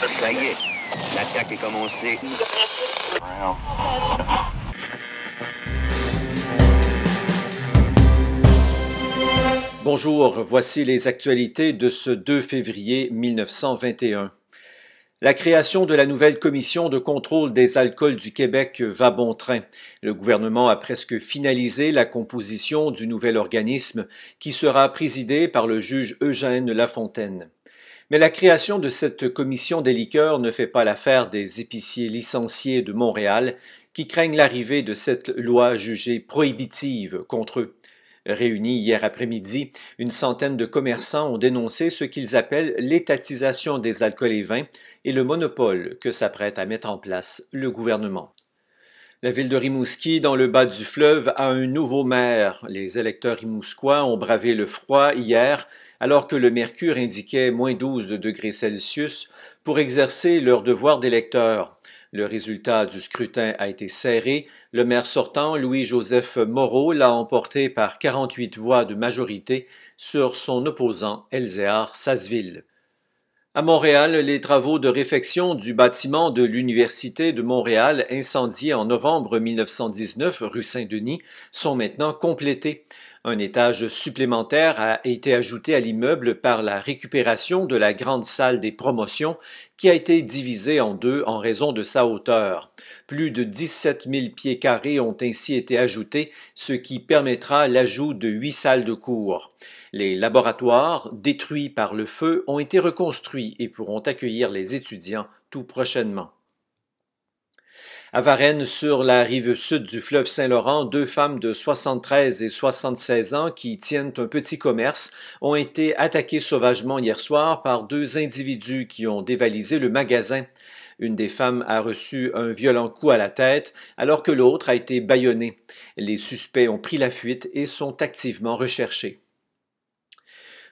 Ça y est, l'attaque est commencée. Bonjour, voici les actualités de ce 2 février 1921. La création de la nouvelle commission de contrôle des alcools du Québec va bon train. Le gouvernement a presque finalisé la composition du nouvel organisme qui sera présidé par le juge Eugène Lafontaine. Mais la création de cette commission des liqueurs ne fait pas l'affaire des épiciers licenciés de Montréal qui craignent l'arrivée de cette loi jugée prohibitive contre eux. Réunis hier après-midi, une centaine de commerçants ont dénoncé ce qu'ils appellent l'étatisation des alcools et vins et le monopole que s'apprête à mettre en place le gouvernement. La ville de Rimouski, dans le bas du fleuve, a un nouveau maire. Les électeurs rimousquois ont bravé le froid hier, alors que le mercure indiquait moins 12 degrés Celsius, pour exercer leur devoir d'électeurs. Le résultat du scrutin a été serré. Le maire sortant, Louis-Joseph Moreau, l'a emporté par 48 voix de majorité sur son opposant, Elzéar Sasseville. À Montréal, les travaux de réfection du bâtiment de l'Université de Montréal, incendié en novembre 1919 rue Saint-Denis, sont maintenant complétés. Un étage supplémentaire a été ajouté à l'immeuble par la récupération de la grande salle des promotions qui a été divisée en deux en raison de sa hauteur. Plus de 17 000 pieds carrés ont ainsi été ajoutés, ce qui permettra l'ajout de huit salles de cours. Les laboratoires, détruits par le feu, ont été reconstruits et pourront accueillir les étudiants tout prochainement. À Varennes, sur la rive sud du fleuve Saint-Laurent, deux femmes de 73 et 76 ans qui tiennent un petit commerce ont été attaquées sauvagement hier soir par deux individus qui ont dévalisé le magasin. Une des femmes a reçu un violent coup à la tête alors que l'autre a été bâillonnée. Les suspects ont pris la fuite et sont activement recherchés.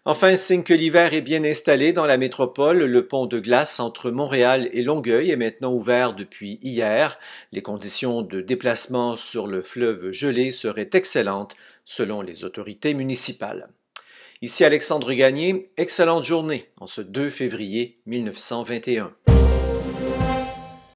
Enfin, signe que l'hiver est bien installé dans la métropole, le pont de glace entre Montréal et Longueuil est maintenant ouvert depuis hier. Les conditions de déplacement sur le fleuve gelé seraient excellentes selon les autorités municipales. Ici Alexandre Gagné, excellente journée en ce 2 février 1921.